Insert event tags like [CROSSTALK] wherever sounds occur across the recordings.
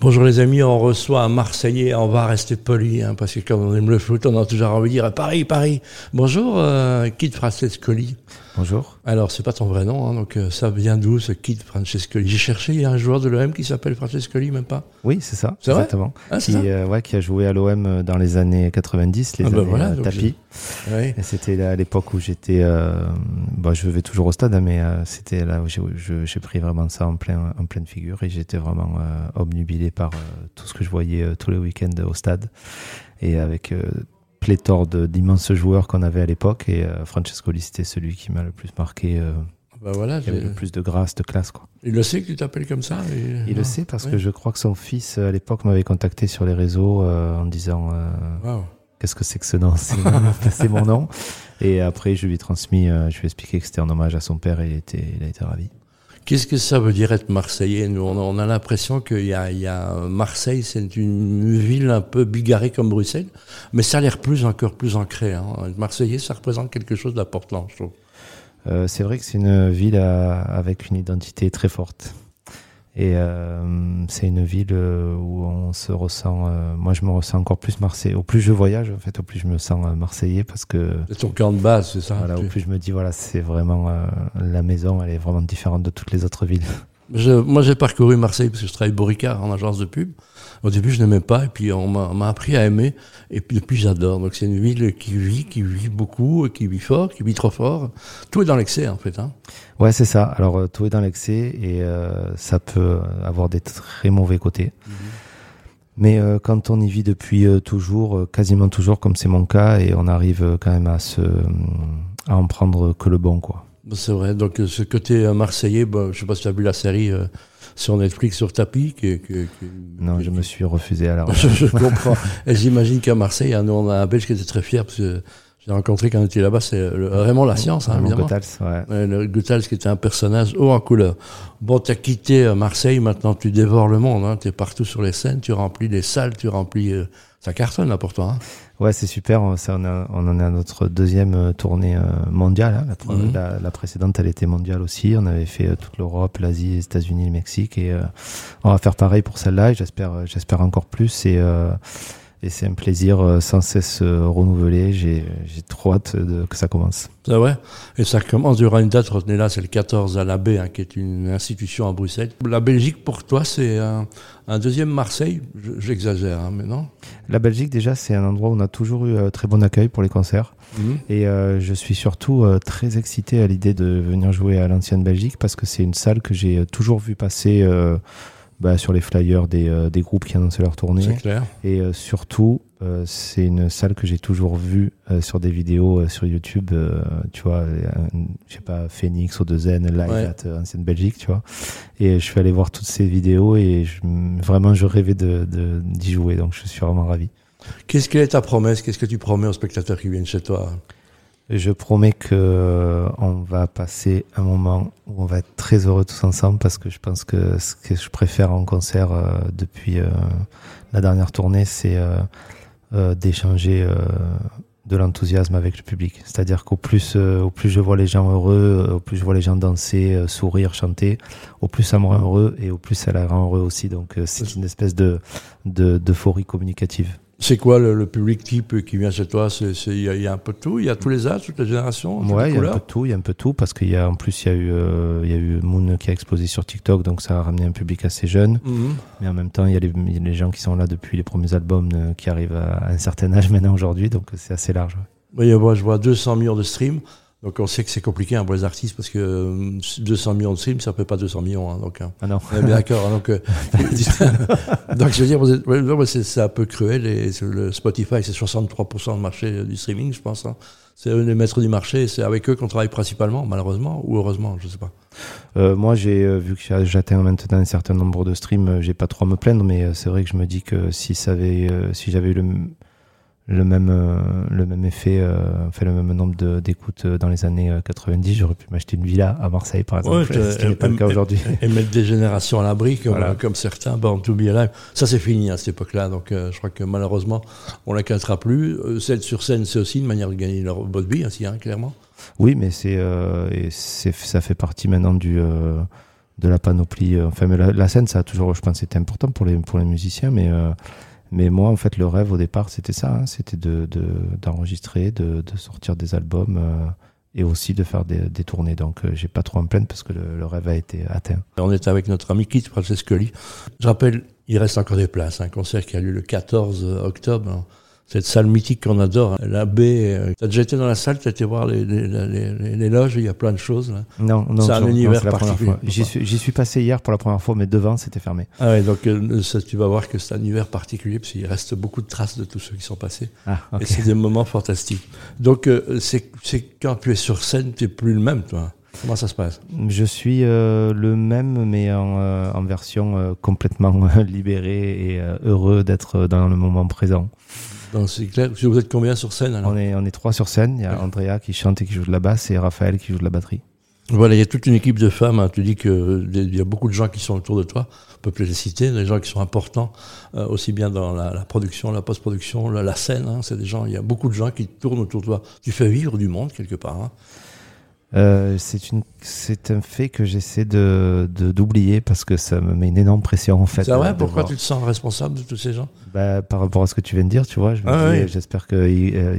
Bonjour les amis, on reçoit un Marseillais, on va rester poli, hein, parce que comme on aime le foot, on a toujours envie de dire Paris, Paris. Bonjour, euh, Kid Francescoli. Bonjour. Alors, c'est pas ton vrai nom, hein, donc euh, ça vient d'où ce Kid Francescoli? J'ai cherché, il y a un joueur de l'OM qui s'appelle Francescoli, même pas Oui, c'est ça, C'est vrai? exactement. Ah, c'est qui, ça? euh, ouais, qui a joué à l'OM dans les années 90, les Ah bah années voilà, euh, tapis. Ouais. Et c'était à l'époque où j'étais, euh, bah, je vais toujours au stade, hein, mais euh, c'était là où j'ai- pris vraiment ça en, plein, en pleine figure et j'étais vraiment euh, obnubilé par euh, tout ce que je voyais euh, tous les week-ends au stade et avec euh, pléthore de- d'immenses joueurs qu'on avait à l'époque et euh, Francescoli c'était celui qui m'a le plus marqué, euh, Bah voilà, qui avait le plus de grâce, de classe quoi. il le sait que tu t'appelles comme ça et- Il Ah, le sait parce ouais. que je crois que son fils à l'époque m'avait contacté sur les réseaux euh, en disant euh, qu'est-ce que c'est que ce nom? [LAUGHS] C'est mon nom. Et après je lui ai transmis, euh, je lui ai expliqué que c'était un hommage à son père et il, était, il a été ravi. Qu'est-ce que ça veut dire être Marseillais? Nous, on a, on a l'impression qu'il y a, Marseille, c'est une ville un peu bigarrée comme Bruxelles, mais ça a l'air plus encore plus ancré. Hein. Marseillais, ça représente quelque chose d'important, je trouve. Euh, c'est vrai que c'est une ville avec une identité très forte. Et euh, c'est une ville euh, où on se ressent, euh, moi je me ressens encore plus marseillais. Au plus je voyage, en fait, au plus je me sens marseillais parce que C'est ton camp de base, c'est ça voilà, au plus je me dis voilà, c'est vraiment euh, la maison, elle est vraiment différente de toutes les autres villes. Je- moi, j'ai parcouru Marseille parce que je travaille pour Ricard en agence de pub. Au début, je n'aimais pas, et puis on m'a appris à aimer, et puis depuis, j'adore. Donc, c'est une ville qui vit, qui vit beaucoup, qui vit fort, qui vit trop fort. Tout est dans l'excès, en fait. Hein. Ouais, c'est ça. Alors, euh, tout est dans l'excès et euh, ça peut avoir des très mauvais côtés. Mais euh, quand on y vit depuis euh, toujours, quasiment toujours, comme c'est mon cas, et on arrive quand même à se, à en prendre que le bon, quoi. C'est vrai. Donc, ce côté marseillais, bon, je sais pas si tu as vu la série sur Netflix sur tapis. Qui- Non, je me suis refusé à la. [LAUGHS] je, je comprends. [LAUGHS] Et j'imagine qu'à Marseille, hein, nous, on a un Belge qui était très fier parce que j'ai rencontré quand on était là-bas, c'est vraiment la science, hein, évidemment. Goethals, ouais. Le Goethals qui était un personnage haut en couleur. Bon, t'as quitté euh, Marseille, maintenant tu dévores le monde. Hein. T'es partout sur les scènes, tu remplis les salles, tu remplis. euh, ça cartonne là pour toi. Hein. Ouais, c'est super. On, en est à notre deuxième euh, tournée euh, mondiale. hein. La, Mhm. la, la précédente, elle était mondiale aussi. On avait fait euh, toute l'Europe, l'Asie, les États-Unis, le Mexique. Et euh, on va faire pareil pour celle-là. Et j'espère, j'espère encore plus. Et, euh, et c'est un plaisir euh, sans cesse euh, renouvelé. J'ai, trop hâte de, que ça commence. C'est vrai. Et ça commence, aura une date, retenez là, c'est le 14 à la baie, hein, qui est une institution à Bruxelles. La Belgique, pour toi, c'est un, un deuxième Marseille? Je- J'exagère, hein, mais non? La Belgique, déjà, c'est un endroit où on a toujours eu euh, très bon accueil pour les concerts. Mhm. Et euh, je suis surtout euh, très excité à l'idée de venir jouer à l'ancienne Belgique parce que c'est une salle que j'ai toujours vu passer bah, sur les flyers des, euh, des groupes qui annonçaient leur C'est tournée. clair. Et euh, surtout, euh, c'est une salle que j'ai toujours vue euh, sur des vidéos euh, sur YouTube. euh, tu vois, euh, je sais pas, Phoenix, O2N, Live Ouais. at Ancienne Belgique, tu vois. Et je suis allé voir toutes ces vidéos et je, vraiment, je rêvais de, de- d'y jouer. Donc, je suis vraiment ravi. Qu'est-ce quelle est ta promesse? Qu'est-ce que tu promets aux spectateurs qui viennent chez toi? Je promets que euh, on va passer un moment où on va être très heureux tous ensemble parce que je pense que ce que je préfère en concert euh, depuis euh, la dernière tournée, c'est euh, d'échanger de l'enthousiasme avec le public. C'est-à-dire qu'au plus, au plus je vois les gens heureux, au plus je vois les gens danser, sourire, chanter, au plus ça me rend heureux et au plus ça la rend heureux aussi. Donc c'est une espèce de de- d'euphorie communicative. C'est quoi le, le public type qui vient chez toi? Il y, a- il y a un peu de tout? Il y a tous les âges, toutes les générations les il y a un peu de tout, il y a un peu de tout parce qu'il y a en plus il y a eu euh, il y a eu Moon qui a explosé sur TikTok donc ça a ramené un public assez jeune Mhm. mais en même temps il y a les, gens qui sont là depuis les premiers albums euh, qui arrivent à un certain âge [LAUGHS] maintenant aujourd'hui donc c'est assez large. ouais. Oui, moi, je vois 200 millions de streams. Donc, on sait que c'est compliqué hein, pour les artistes parce que euh, 200 millions de streams, ça ne fait pas 200 millions. hein, donc, hein. Ah non. On est bien d'accord. hein, donc, euh, [LAUGHS] donc, je veux dire, ouais, c'est un peu cruel. Et le Spotify, c'est 63% du marché du streaming, je pense. hein. C'est eux les maîtres du marché. C'est avec eux qu'on travaille principalement, malheureusement ou heureusement, je sais pas. Euh, moi j'ai euh, vu que j'atteins maintenant un certain nombre de streams, euh, j'ai pas trop à me plaindre mais euh, c'est vrai que je me dis que si ça avait euh, si j'avais eu le le même euh, le même effet euh, fait le même nombre d'écoutes euh, dans les années euh, 90 j'aurais pu m'acheter une villa à Marseille par exemple Ouais, ce qui n'est pas le cas aujourd'hui Et mettre des générations à l'abri, comme, Voilà. comme certains, Born to Be Alive. Ça, c'est fini à cette époque-là. Donc, euh, je crois que malheureusement, on la cassera plus. Euh, celle sur scène, c'est aussi une manière de gagner leur votre vie, ainsi, hein, clairement. Oui, mais c'est, euh, et c'est, ça fait partie maintenant du, euh, de la panoplie. Enfin, mais la, scène, ça a toujours, je pense, c'était important pour les, pour les musiciens, mais, mais moi, en fait, le rêve au départ, c'était ça, hein, c'était de, d'enregistrer, de, sortir des albums et aussi de faire des, tournées. Donc, j'ai pas trop en plaindre parce que le, rêve a été atteint. On est avec notre ami Keith Francescoli. Je rappelle, il reste encore des places. Un concert qui a lieu le 14 octobre cette salle mythique qu'on adore, hein. la baie. Euh, t'as déjà été dans la salle, t'as été voir les, les, les, les, loges, il y a plein de choses. Là. Non, non, c'est un univers particulier. J'y suis, suis, passé hier pour la première fois, mais devant c'était fermé. Ah ouais, donc euh, ça, tu vas voir que c'est un univers particulier, parce qu'il reste beaucoup de traces de tous ceux qui sont passés. Ah, okay. Et c'est des moments fantastiques. Donc euh, c'est quand tu es sur scène, tu n'es plus le même, toi. Comment ça se passe? Je suis euh, le même, mais en, euh, en version euh, complètement [LAUGHS] libéré et heureux d'être dans le moment présent. C'est clair. Vous êtes combien sur scène alors on, est, on est trois sur scène. Il y a Andrea qui chante et qui joue de la basse et Raphaël qui joue de la batterie. Voilà, il y a toute une équipe de femmes. Hein. Tu dis qu'il y a beaucoup de gens qui sont autour de toi. On peut plus les citer, des gens qui sont importants, euh, aussi bien dans la, la production, la post-production, la, la, scène. Hein. C'est des gens. Il y a beaucoup de gens qui tournent autour de toi. Tu fais vivre du monde quelque part. Hein. Euh, c'est une c'est un fait que j'essaie de d'oublier parce que ça me met une énorme pression en fait. C'est vrai. Pourquoi tu te sens responsable de tous ces gens? Bah, par rapport à ce que tu viens de dire, tu vois, je ah j'espère qu'ils euh,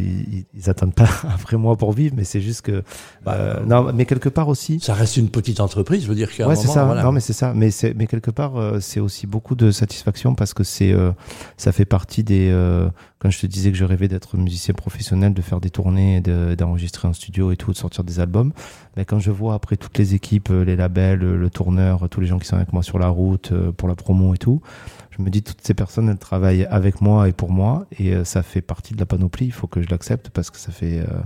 ils, attendent pas [LAUGHS] après moi pour vivre, mais c'est juste que bah, euh, non, mais quelque part aussi. Ça reste une petite entreprise, je veux dire. Ouais, c'est ça. Non, mais c'est ça. Mais c'est mais quelque part, euh, c'est aussi beaucoup de satisfaction parce que c'est ça fait partie des quand je te disais que je rêvais d'être musicien professionnel, de faire des tournées, d'enregistrer en studio et tout, de sortir des albums, mais quand je vois après toutes les équipes, les labels, le tourneur, tous les gens qui sont avec moi sur la route pour la promo et tout, je me dis toutes ces personnes elles travaillent avec moi et pour moi et euh, ça fait partie de la panoplie il faut que je l'accepte parce que ça fait euh,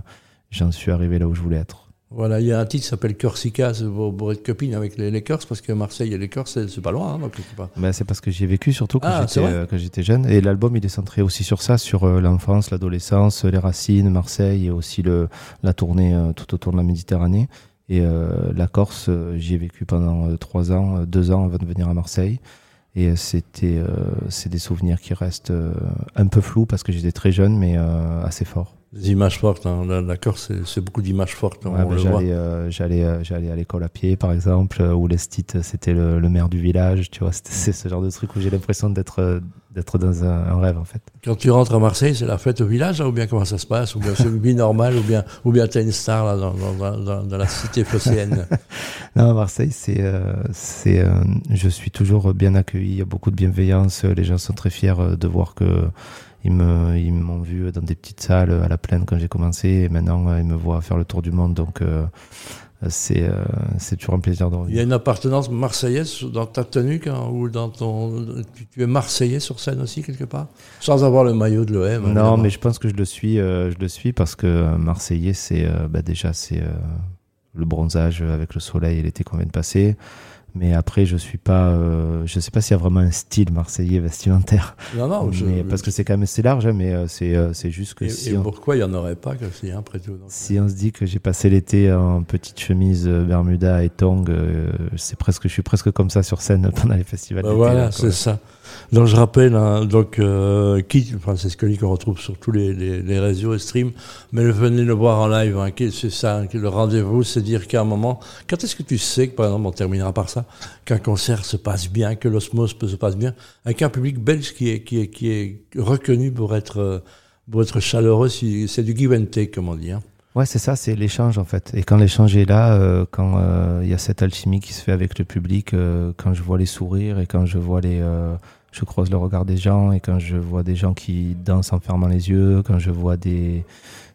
j'en suis arrivé là où je voulais être voilà il y a un titre qui s'appelle Corsica pour, être copine avec les Lakers parce que Marseille et les Lakers c'est pas loin hein, pas. Ben, c'est parce que j'y ai vécu surtout quand ah, j'étais euh, j'étais jeune et l'album il est centré aussi sur ça sur l'enfance l'adolescence les racines Marseille et aussi le la tournée tout autour de la Méditerranée et la Corse j'y ai vécu pendant trois ans deux ans avant de venir à Marseille et euh, c'était, euh, c'est des souvenirs qui restent euh, un peu flous parce que j'étais très jeune, mais assez forts. Des images fortes, hein. d'accord, c'est beaucoup d'images fortes. Ouais, bah, j'allais, j'allais, j'allais à l'école à pied, par exemple, où l'Estit, c'était le, le, maire du village, tu vois, [LAUGHS] c'est ce genre de truc où j'ai l'impression d'être d'être dans un, rêve en fait. Quand tu rentres à Marseille, c'est la fête au village ou bien comment ça se passe Ou bien c'est une vie normale ou bien, ou bien tu es une star là, dans, dans, dans, dans la cité phocéenne? [LAUGHS] Non, à Marseille, c'est, euh, c'est, euh, je suis toujours bien accueilli, il y a beaucoup de bienveillance, les gens sont très fiers euh, de voir que ils, m'ont vu dans des petites salles à la plaine quand j'ai commencé et maintenant ils me voient faire le tour du monde donc c'est euh, c'est toujours un plaisir de revenir. Il y a une appartenance marseillaise dans ta tenue quand, ou dans ton tu, es marseillais sur scène aussi quelque part? Sans avoir le maillot de l'OM. Non, mais je pense que je le suis euh, je le suis parce que euh, marseillais c'est bah déjà c'est le bronzage avec le soleil et l'été qu'on vient de passer. Mais après, je suis pas, euh, je sais pas s'il y a vraiment un style marseillais vestimentaire. Non, non, mais, parce que c'est quand même assez large, hein, mais euh, c'est euh, c'est juste que. Et, si pourquoi il y en aurait pas que si après tout. si on se dit que j'ai passé l'été en petite chemise Bermuda et tong, c'est presque, je suis presque comme ça sur scène [LAUGHS] pendant les festivals. Bah voilà, c'est ça. Donc je rappelle, hein, donc qui, enfin, c'est ce qu'on retrouve sur tous les, les, les, réseaux et streams, mais venez le voir en live, hein, c'est ça, le rendez-vous, c'est dire qu'à un moment, quand est-ce que tu sais que par exemple, on terminera par ça, qu'un concert se passe bien, que l'osmose se passe bien, avec un public belge qui est, reconnu pour être, être chaleureux, c'est du give and take, comme on dit. Hein. Ouais, c'est ça, c'est l'échange en fait. Et quand l'échange est là, euh, quand euh, il y a cette alchimie qui se fait avec le public, euh, quand je vois les sourires et quand je vois les, je croise le regard des gens et quand je vois des gens qui dansent en fermant les yeux, quand je vois des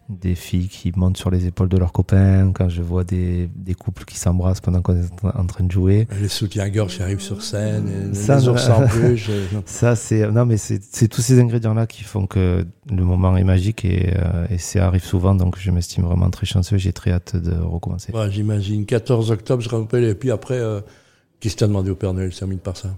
des filles qui montent sur les épaules de leurs copains, quand je vois des, des couples qui s'embrassent pendant qu'on est en train de jouer. Les soutiens-gorge qui arrivent sur scène, ça, les ours en [LAUGHS] Ça, c'est, non, mais c'est tous ces ingrédients-là qui font que le moment est magique et, euh, et ça arrive souvent, donc je m'estime vraiment très chanceux, j'ai très hâte de recommencer. Ouais, J'imagine, 14 octobre, je rappelle, et puis après, euh, qu'est-ce que demandé au Père Noël, termine par ça?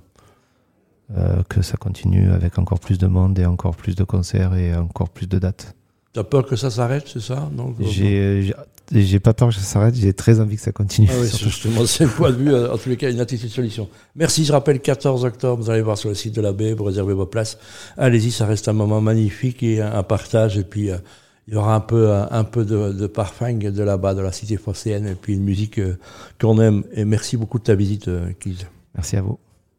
Euh, Que ça continue avec encore plus de monde et encore plus de concerts et encore plus de dates. T'as peur que ça s'arrête, c'est ça J'ai j'ai pas peur que ça s'arrête, j'ai très envie que ça continue. Ah oui, justement, c'est le point de vue, euh, en tous les cas, une attitude de solution. Merci, je rappelle, 14 octobre, vous allez voir sur le site de la baie pour réserver vos places. Allez-y, ça reste un moment magnifique et un partage, et puis, euh, il y aura un peu, un peu de, de parfum de là-bas, de la cité phocéenne, et puis une musique qu'on aime. Et merci beaucoup de ta visite, Keith. Merci à vous.